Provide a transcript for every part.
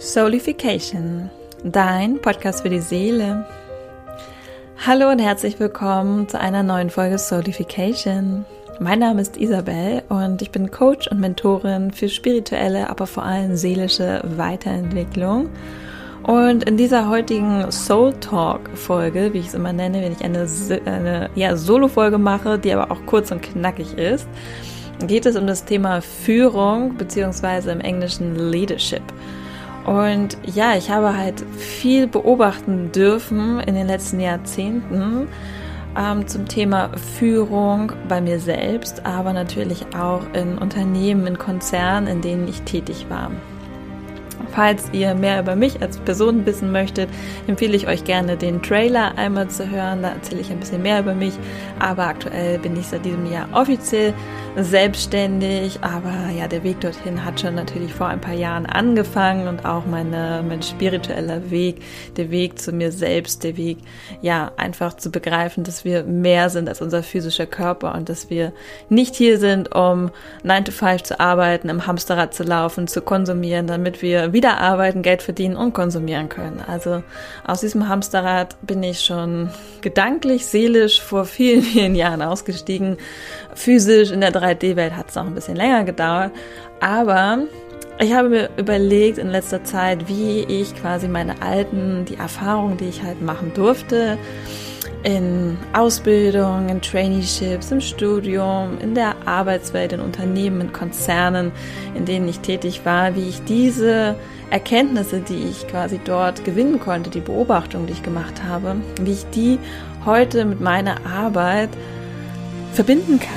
Soulification, dein Podcast für die Seele. Hallo und herzlich willkommen zu einer neuen Folge Soulification. Mein Name ist Isabel und ich bin Coach und Mentorin für spirituelle, aber vor allem seelische Weiterentwicklung. Und in dieser heutigen Soul Talk Folge, wie ich es immer nenne, wenn ich eine, eine ja, Solo-Folge mache, die aber auch kurz und knackig ist, geht es um das Thema Führung beziehungsweise im Englischen Leadership. Und ja, ich habe halt viel beobachten dürfen in den letzten Jahrzehnten ähm, zum Thema Führung bei mir selbst, aber natürlich auch in Unternehmen, in Konzernen, in denen ich tätig war. Falls ihr mehr über mich als Person wissen möchtet, empfehle ich euch gerne den Trailer einmal zu hören. Da erzähle ich ein bisschen mehr über mich. Aber aktuell bin ich seit diesem Jahr offiziell selbstständig. Aber ja, der Weg dorthin hat schon natürlich vor ein paar Jahren angefangen und auch meine, mein spiritueller Weg, der Weg zu mir selbst, der Weg, ja, einfach zu begreifen, dass wir mehr sind als unser physischer Körper und dass wir nicht hier sind, um 9 to 5 zu arbeiten, im Hamsterrad zu laufen, zu konsumieren, damit wir wieder arbeiten, Geld verdienen und konsumieren können. Also aus diesem Hamsterrad bin ich schon gedanklich, seelisch vor vielen, vielen Jahren ausgestiegen. Physisch in der 3D-Welt hat es noch ein bisschen länger gedauert. Aber ich habe mir überlegt in letzter Zeit, wie ich quasi meine alten, die Erfahrungen, die ich halt machen durfte, in Ausbildung, in Traineeships, im Studium, in der Arbeitswelt, in Unternehmen, in Konzernen, in denen ich tätig war, wie ich diese Erkenntnisse, die ich quasi dort gewinnen konnte, die Beobachtung, die ich gemacht habe, wie ich die heute mit meiner Arbeit verbinden kann.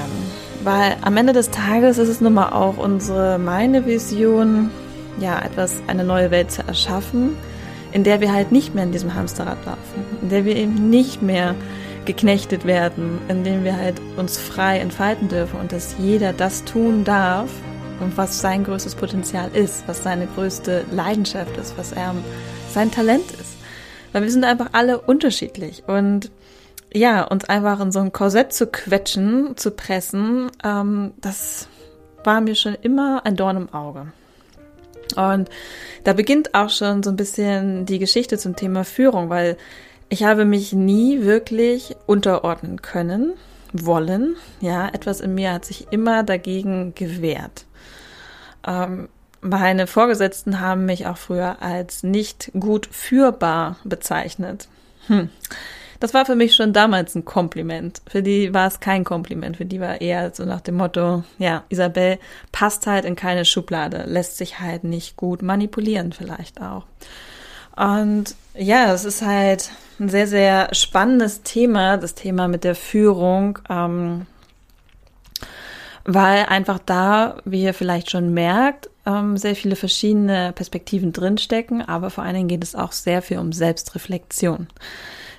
Weil am Ende des Tages ist es nun mal auch unsere, meine Vision, ja, etwas, eine neue Welt zu erschaffen, in der wir halt nicht mehr in diesem Hamsterrad laufen, in der wir eben nicht mehr geknechtet werden, in dem wir halt uns frei entfalten dürfen und dass jeder das tun darf und was sein größtes Potenzial ist, was seine größte Leidenschaft ist, was er sein Talent ist. Weil wir sind einfach alle unterschiedlich und ja, uns einfach in so ein Korsett zu quetschen, zu pressen, ähm, das war mir schon immer ein Dorn im Auge. Und da beginnt auch schon so ein bisschen die Geschichte zum Thema Führung, weil ich habe mich nie wirklich unterordnen können, wollen. Ja, etwas in mir hat sich immer dagegen gewehrt. Ähm, meine Vorgesetzten haben mich auch früher als nicht gut führbar bezeichnet. Hm. Das war für mich schon damals ein Kompliment. Für die war es kein Kompliment. Für die war eher so nach dem Motto, ja, Isabel passt halt in keine Schublade, lässt sich halt nicht gut manipulieren vielleicht auch. Und ja, das ist halt ein sehr, sehr spannendes Thema, das Thema mit der Führung, ähm, weil einfach da, wie ihr vielleicht schon merkt, ähm, sehr viele verschiedene Perspektiven drinstecken, aber vor allen Dingen geht es auch sehr viel um Selbstreflexion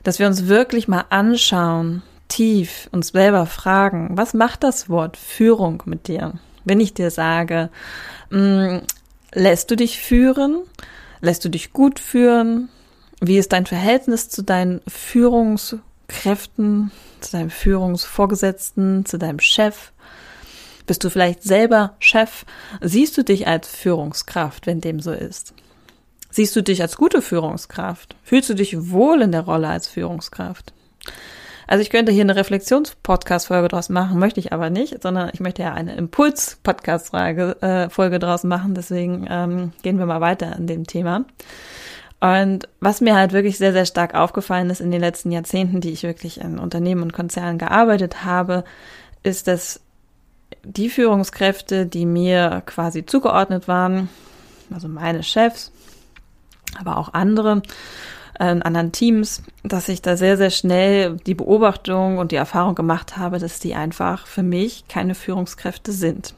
dass wir uns wirklich mal anschauen, tief uns selber fragen, was macht das Wort Führung mit dir? Wenn ich dir sage, mh, mm, lässt du dich führen? Lässt du dich gut führen? Wie ist dein Verhältnis zu deinen Führungskräften, zu deinem Führungsvorgesetzten, zu deinem Chef? Bist du vielleicht selber Chef? Siehst du dich als Führungskraft, wenn dem so ist? Siehst du dich als gute Führungskraft? Fühlst du dich wohl in der Rolle als Führungskraft? Also ich könnte hier eine Reflexions-Podcast-Folge draus machen, möchte ich aber nicht, sondern ich möchte ja eine Impuls-Podcast-Folge äh, draus machen. Deswegen ähm, gehen wir mal weiter in dem Thema. Und was mir halt wirklich sehr, sehr stark aufgefallen ist in den letzten Jahrzehnten, die ich wirklich in Unternehmen und Konzernen gearbeitet habe, ist, dass die Führungskräfte, die mir quasi zugeordnet waren, also meine Chefs, aber auch andere äh, in anderen Teams, dass ich da sehr, sehr schnell die Beobachtung und die Erfahrung gemacht habe, dass die einfach für mich keine Führungskräfte sind.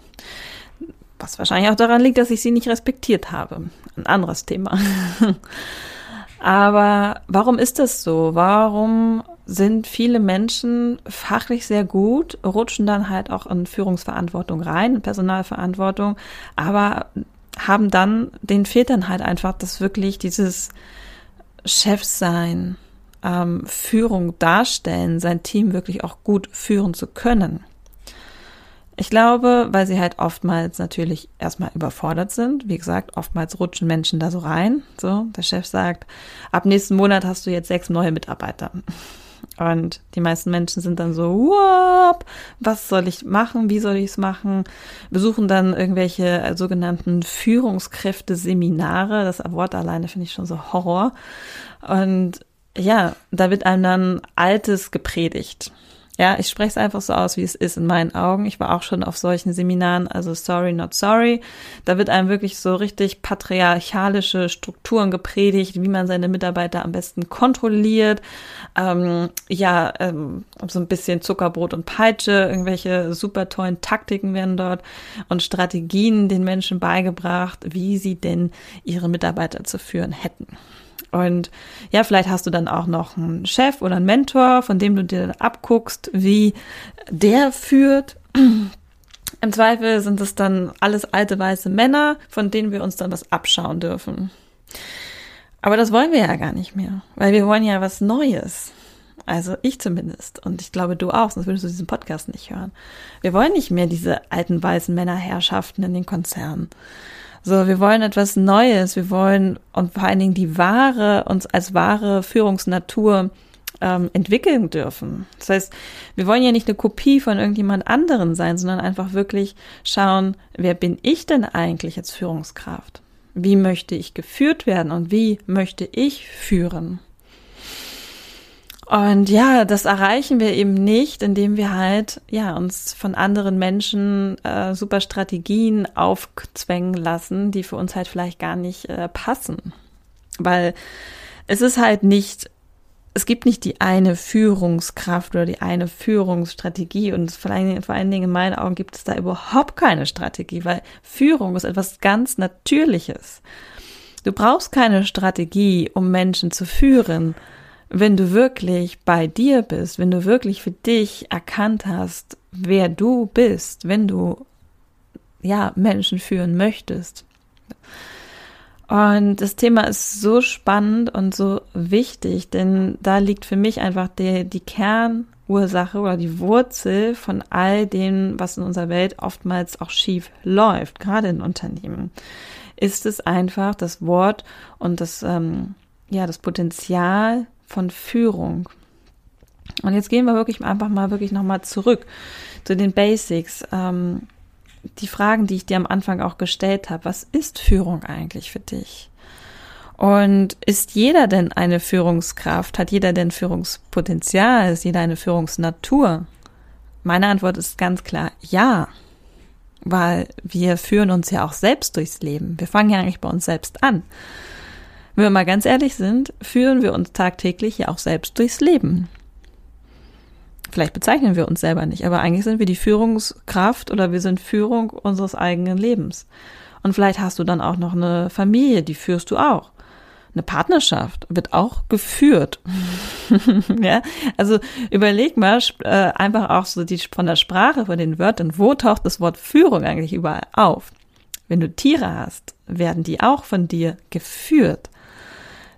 Was wahrscheinlich auch daran liegt, dass ich sie nicht respektiert habe. Ein anderes Thema. Aber warum ist das so? Warum sind viele Menschen fachlich sehr gut, rutschen dann halt auch in Führungsverantwortung rein, in Personalverantwortung, aber haben dann, den dann halt einfach, dass wirklich dieses Chefsein, ähm, Führung darstellen, sein Team wirklich auch gut führen zu können. Ich glaube, weil sie halt oftmals natürlich erstmal überfordert sind. Wie gesagt, oftmals rutschen Menschen da so rein. So, der Chef sagt, ab nächsten Monat hast du jetzt sechs neue Mitarbeiter. Und die meisten Menschen sind dann so, Whoop, was soll ich machen? Wie soll ich es machen? Besuchen dann irgendwelche äh, sogenannten Führungskräfte-Seminare. Das Wort alleine finde ich schon so Horror. Und ja, da wird einem dann Altes gepredigt. Ja, ich spreche es einfach so aus, wie es ist in meinen Augen. Ich war auch schon auf solchen Seminaren, also sorry, not sorry. Da wird einem wirklich so richtig patriarchalische Strukturen gepredigt, wie man seine Mitarbeiter am besten kontrolliert. Ähm, ja, ähm, so ein bisschen Zuckerbrot und Peitsche, irgendwelche super tollen Taktiken werden dort und Strategien den Menschen beigebracht, wie sie denn ihre Mitarbeiter zu führen hätten. Und ja, vielleicht hast du dann auch noch einen Chef oder einen Mentor, von dem du dir abguckst, wie der führt. Im Zweifel sind es dann alles alte weiße Männer, von denen wir uns dann was abschauen dürfen. Aber das wollen wir ja gar nicht mehr, weil wir wollen ja was Neues. Also ich zumindest. Und ich glaube, du auch, sonst würdest du diesen Podcast nicht hören. Wir wollen nicht mehr diese alten weißen Männerherrschaften in den Konzernen. So, wir wollen etwas Neues. Wir wollen und vor allen Dingen die wahre, uns als wahre Führungsnatur ähm, entwickeln dürfen. Das heißt, wir wollen ja nicht eine Kopie von irgendjemand anderen sein, sondern einfach wirklich schauen, wer bin ich denn eigentlich als Führungskraft? Wie möchte ich geführt werden und wie möchte ich führen? Und ja, das erreichen wir eben nicht, indem wir halt ja uns von anderen Menschen äh, super Strategien aufzwängen lassen, die für uns halt vielleicht gar nicht äh, passen, weil es ist halt nicht es gibt nicht die eine Führungskraft oder die eine Führungsstrategie. Und vor allen, vor allen Dingen in meinen Augen gibt es da überhaupt keine Strategie, weil Führung ist etwas ganz Natürliches. Du brauchst keine Strategie, um Menschen zu führen, wenn du wirklich bei dir bist, wenn du wirklich für dich erkannt hast, wer du bist, wenn du ja Menschen führen möchtest. Und das Thema ist so spannend und so wichtig, denn da liegt für mich einfach die, die Kernursache oder die Wurzel von all dem, was in unserer Welt oftmals auch schief läuft, gerade in Unternehmen. Ist es einfach das Wort und das, ähm, ja, das Potenzial von Führung. Und jetzt gehen wir wirklich einfach mal wirklich nochmal zurück zu den Basics. Ähm, die Fragen, die ich dir am Anfang auch gestellt habe. Was ist Führung eigentlich für dich? Und ist jeder denn eine Führungskraft? Hat jeder denn Führungspotenzial? Ist jeder eine Führungsnatur? Meine Antwort ist ganz klar ja. Weil wir führen uns ja auch selbst durchs Leben. Wir fangen ja eigentlich bei uns selbst an. Wenn wir mal ganz ehrlich sind, führen wir uns tagtäglich ja auch selbst durchs Leben. Vielleicht bezeichnen wir uns selber nicht, aber eigentlich sind wir die Führungskraft oder wir sind Führung unseres eigenen Lebens. Und vielleicht hast du dann auch noch eine Familie, die führst du auch. Eine Partnerschaft wird auch geführt. ja, also überleg mal äh, einfach auch so die von der Sprache, von den Wörtern, wo taucht das Wort Führung eigentlich überall auf? Wenn du Tiere hast, werden die auch von dir geführt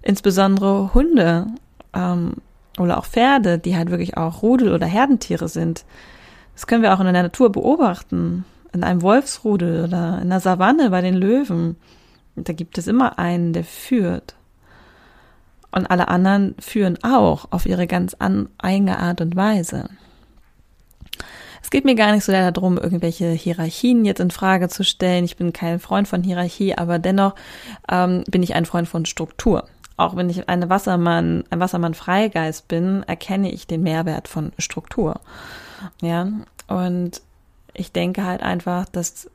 insbesondere Hunde ähm, oder auch Pferde, die halt wirklich auch Rudel- oder Herdentiere sind. Das können wir auch in der Natur beobachten. In einem Wolfsrudel oder in der Savanne bei den Löwen. Da gibt es immer einen, der führt. Und alle anderen führen auch auf ihre ganz an, eigene Art und Weise. Es geht mir gar nicht so sehr darum, irgendwelche Hierarchien jetzt in Frage zu stellen. Ich bin kein Freund von Hierarchie, aber dennoch ähm, bin ich ein Freund von Struktur auch wenn ich eine Wassermann, ein Wassermann-Freigeist bin, erkenne ich den Mehrwert von Struktur. Ja, und ich denke halt einfach, dass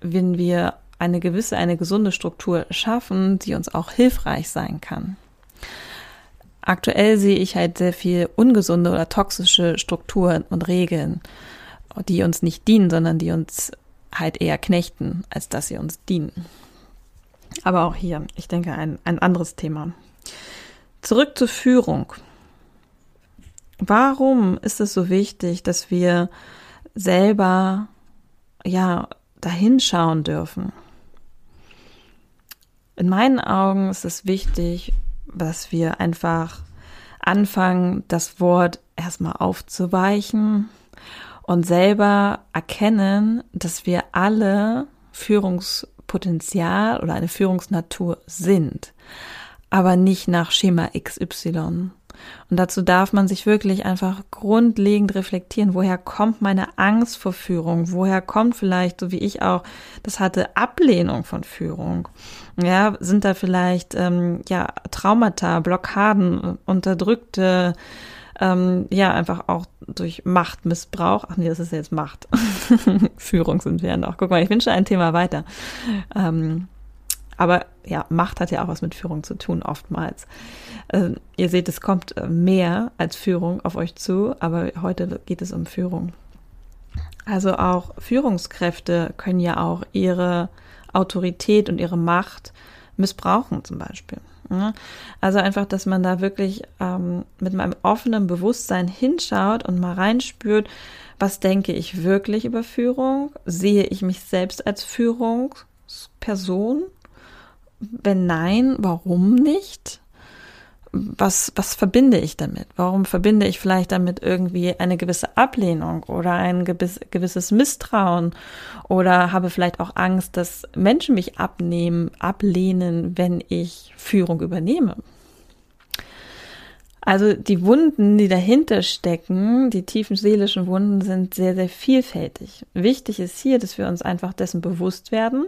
wenn wir eine gewisse, eine gesunde Struktur schaffen, die uns auch hilfreich sein kann. Aktuell sehe ich halt sehr viel ungesunde oder toxische Strukturen und Regeln, die uns nicht dienen, sondern die uns halt eher knechten, als dass sie uns dienen. Aber auch hier, ich denke, ein, ein anderes Thema. Zurück zur Führung. Warum ist es so wichtig, dass wir selber, ja, dahinschauen dürfen? In meinen Augen ist es wichtig, dass wir einfach anfangen, das Wort erstmal aufzuweichen und selber erkennen, dass wir alle Führungspotenzial oder eine Führungsnatur sind, aber nicht nach Schema XY. Und dazu darf man sich wirklich einfach grundlegend reflektieren, woher kommt meine Angst vor Führung, woher kommt vielleicht, so wie ich auch das hatte, Ablehnung von Führung. Ja, sind da vielleicht ähm, ja Traumata, Blockaden, unterdrückte ähm, ja, einfach auch durch Machtmissbrauch. Ach nee, das ist jetzt Macht. Führung sind wir ja noch. Guck mal, ich bin schon ein Thema weiter. Ähm, aber ja, Macht hat ja auch was mit Führung zu tun, oftmals. Äh, ihr seht, es kommt äh, mehr als Führung auf euch zu, aber heute geht es um Führung. Also auch Führungskräfte können ja auch ihre Autorität und ihre Macht missbrauchen zum Beispiel. Also einfach, dass man da wirklich ähm, mit meinem offenen Bewusstsein hinschaut und mal reinspürt, was denke ich wirklich über Führung? Sehe ich mich selbst als Führungsperson? Wenn nein, warum nicht? Was, was verbinde ich damit? Warum verbinde ich vielleicht damit irgendwie eine gewisse Ablehnung oder ein gewisses Misstrauen oder habe vielleicht auch Angst, dass Menschen mich abnehmen, ablehnen, wenn ich Führung übernehme? Also die Wunden, die dahinter stecken, die tiefen seelischen Wunden sind sehr, sehr vielfältig. Wichtig ist hier, dass wir uns einfach dessen bewusst werden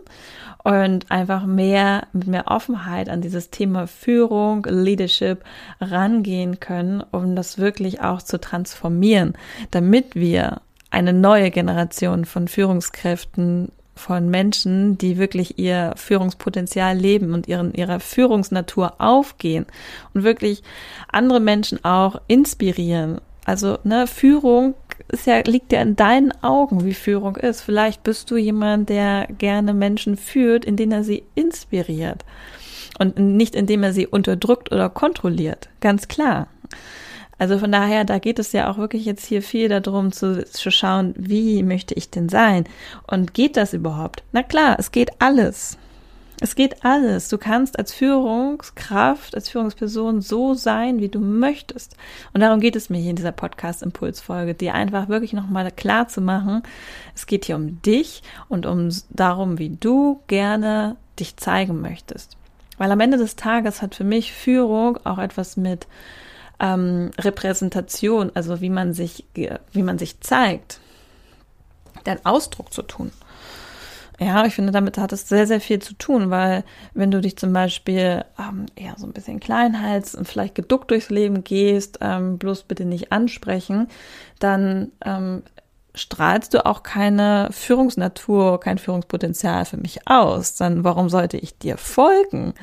und einfach mehr mit mehr Offenheit an dieses Thema Führung, Leadership rangehen können, um das wirklich auch zu transformieren, damit wir eine neue Generation von Führungskräften von Menschen, die wirklich ihr Führungspotenzial leben und ihren, ihrer Führungsnatur aufgehen und wirklich andere Menschen auch inspirieren. Also, ne, Führung ist ja, liegt ja in deinen Augen, wie Führung ist. Vielleicht bist du jemand, der gerne Menschen führt, indem er sie inspiriert. Und nicht indem er sie unterdrückt oder kontrolliert. Ganz klar. Also von daher, da geht es ja auch wirklich jetzt hier viel darum zu, zu schauen, wie möchte ich denn sein? Und geht das überhaupt? Na klar, es geht alles. Es geht alles. Du kannst als Führungskraft, als Führungsperson so sein, wie du möchtest. Und darum geht es mir hier in dieser Podcast-Impulsfolge, dir einfach wirklich nochmal klar zu machen, es geht hier um dich und um darum, wie du gerne dich zeigen möchtest. Weil am Ende des Tages hat für mich Führung auch etwas mit ähm, Repräsentation, also wie man sich, wie man sich zeigt, dein Ausdruck zu tun. Ja, ich finde, damit hat es sehr, sehr viel zu tun, weil wenn du dich zum Beispiel ähm, eher so ein bisschen klein hältst und vielleicht geduckt durchs Leben gehst, ähm, bloß bitte nicht ansprechen, dann ähm, strahlst du auch keine Führungsnatur, kein Führungspotenzial für mich aus. Dann warum sollte ich dir folgen?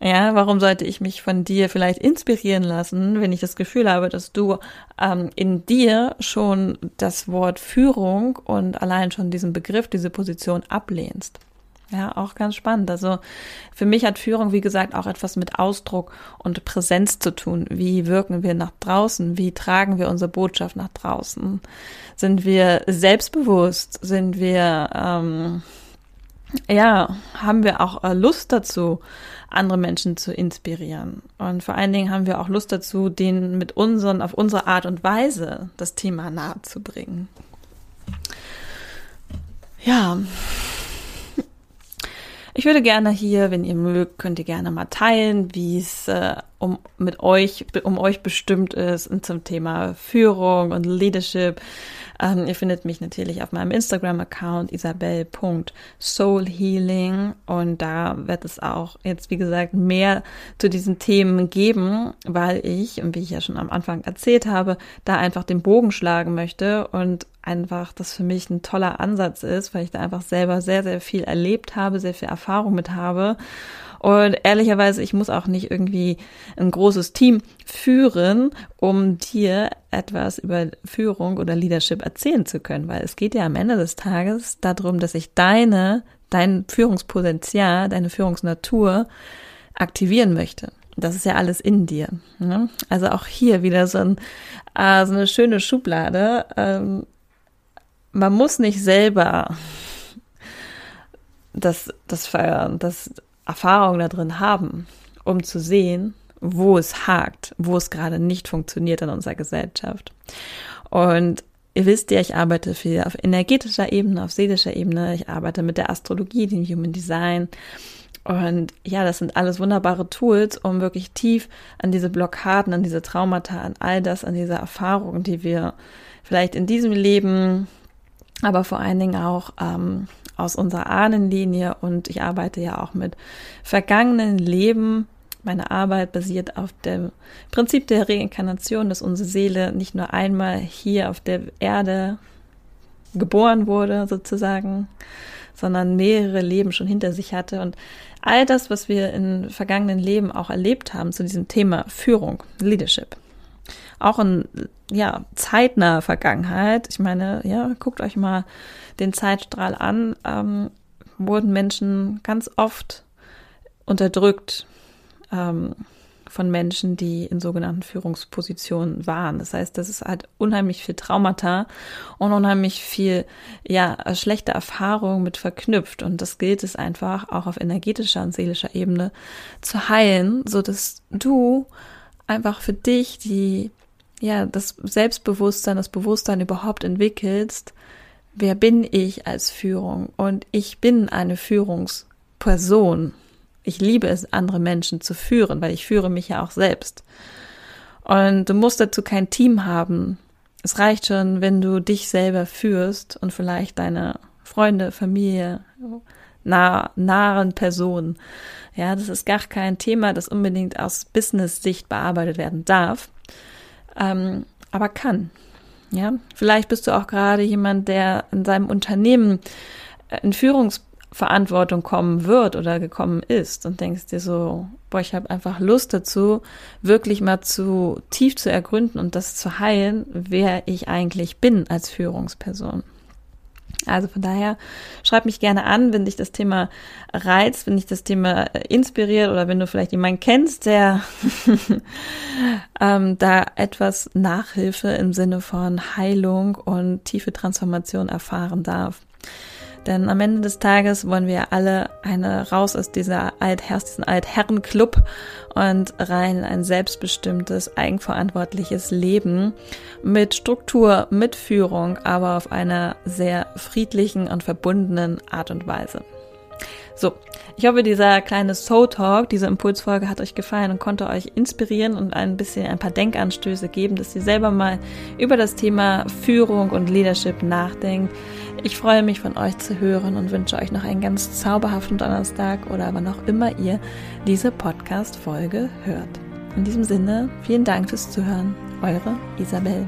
Ja, warum sollte ich mich von dir vielleicht inspirieren lassen, wenn ich das Gefühl habe, dass du ähm, in dir schon das Wort Führung und allein schon diesen Begriff, diese Position ablehnst? Ja, auch ganz spannend. Also für mich hat Führung, wie gesagt, auch etwas mit Ausdruck und Präsenz zu tun. Wie wirken wir nach draußen? Wie tragen wir unsere Botschaft nach draußen? Sind wir selbstbewusst? Sind wir, ähm, ja, haben wir auch äh, Lust dazu, andere Menschen zu inspirieren. Und vor allen Dingen haben wir auch Lust dazu, denen mit unseren, auf unsere Art und Weise das Thema nahe zu bringen. Ja. Ich würde gerne hier, wenn ihr mögt, könnt ihr gerne mal teilen, wie es äh, um mit euch, um euch bestimmt ist zum Thema Führung und Leadership. Ähm, ihr findet mich natürlich auf meinem Instagram-Account isabel.soulhealing und da wird es auch jetzt, wie gesagt, mehr zu diesen Themen geben, weil ich, und wie ich ja schon am Anfang erzählt habe, da einfach den Bogen schlagen möchte und einfach das für mich ein toller Ansatz ist, weil ich da einfach selber sehr, sehr viel erlebt habe, sehr viel Erfahrung mit habe und ehrlicherweise, ich muss auch nicht irgendwie ein großes Team führen, um dir etwas über Führung oder Leadership erzählen zu können, weil es geht ja am Ende des Tages darum, dass ich deine, dein Führungspotenzial, deine Führungsnatur aktivieren möchte. Das ist ja alles in dir. Ne? Also auch hier wieder so, ein, äh, so eine schöne Schublade. Ähm, man muss nicht selber das, das, das Erfahrung da drin haben, um zu sehen, wo es hakt, wo es gerade nicht funktioniert in unserer Gesellschaft. Und ihr wisst ja, ich arbeite viel auf energetischer Ebene, auf seelischer Ebene. Ich arbeite mit der Astrologie, dem Human Design. Und ja, das sind alles wunderbare Tools, um wirklich tief an diese Blockaden, an diese Traumata, an all das, an diese Erfahrungen, die wir vielleicht in diesem Leben, aber vor allen Dingen auch ähm, aus unserer Ahnenlinie. Und ich arbeite ja auch mit vergangenen Leben. Meine Arbeit basiert auf dem Prinzip der Reinkarnation, dass unsere Seele nicht nur einmal hier auf der Erde geboren wurde, sozusagen, sondern mehrere Leben schon hinter sich hatte. Und all das, was wir in vergangenen Leben auch erlebt haben zu diesem Thema Führung, Leadership, auch in ja, zeitnaher Vergangenheit, ich meine, ja, guckt euch mal den Zeitstrahl an, ähm, wurden Menschen ganz oft unterdrückt, ähm, von Menschen, die in sogenannten Führungspositionen waren. Das heißt, das ist halt unheimlich viel Traumata und unheimlich viel, ja, schlechte Erfahrungen mit verknüpft. Und das gilt es einfach auch auf energetischer und seelischer Ebene zu heilen, so dass du einfach für dich die, ja, das Selbstbewusstsein, das Bewusstsein überhaupt entwickelst. Wer bin ich als Führung? Und ich bin eine Führungsperson. Ich liebe es, andere Menschen zu führen, weil ich führe mich ja auch selbst. Und du musst dazu kein Team haben. Es reicht schon, wenn du dich selber führst und vielleicht deine Freunde, Familie, nah, nahen Personen. Ja, das ist gar kein Thema, das unbedingt aus Business-Sicht bearbeitet werden darf, ähm, aber kann. Ja, vielleicht bist du auch gerade jemand, der in seinem Unternehmen in Führungs Verantwortung kommen wird oder gekommen ist und denkst dir so, boah, ich habe einfach Lust dazu, wirklich mal zu tief zu ergründen und das zu heilen, wer ich eigentlich bin als Führungsperson. Also von daher schreib mich gerne an, wenn dich das Thema reizt, wenn dich das Thema inspiriert oder wenn du vielleicht jemanden kennst, der ähm, da etwas Nachhilfe im Sinne von Heilung und tiefe Transformation erfahren darf. Denn am Ende des Tages wollen wir alle eine raus aus dieser Altherr, diesen Altherrenclub und rein in ein selbstbestimmtes, eigenverantwortliches Leben mit Struktur, mit Führung, aber auf einer sehr friedlichen und verbundenen Art und Weise. So, ich hoffe, dieser kleine Soul Talk, diese Impulsfolge hat euch gefallen und konnte euch inspirieren und ein bisschen ein paar Denkanstöße geben, dass ihr selber mal über das Thema Führung und Leadership nachdenkt. Ich freue mich von euch zu hören und wünsche euch noch einen ganz zauberhaften Donnerstag oder wann auch immer ihr diese Podcast-Folge hört. In diesem Sinne, vielen Dank fürs Zuhören. Eure Isabel.